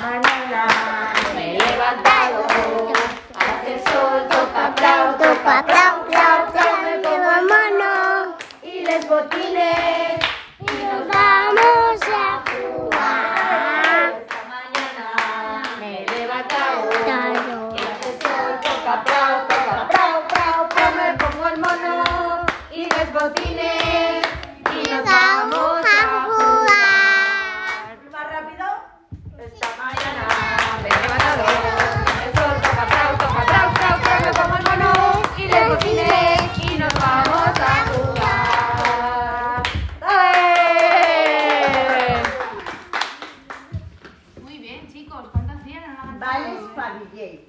mañana me he levantado, hace sol, toca plau, toca plau, plau, plau, me pongo mono y les botines y nos vamos a jugar. Esta mañana me he levantado, hace sol, toca plau, toca plau, plau, plau, me pongo el mono y los botines y nos vamos a jugar. ¡Dale! Muy bien, chicos, ¿cuánto hacían? Vales Pavillé,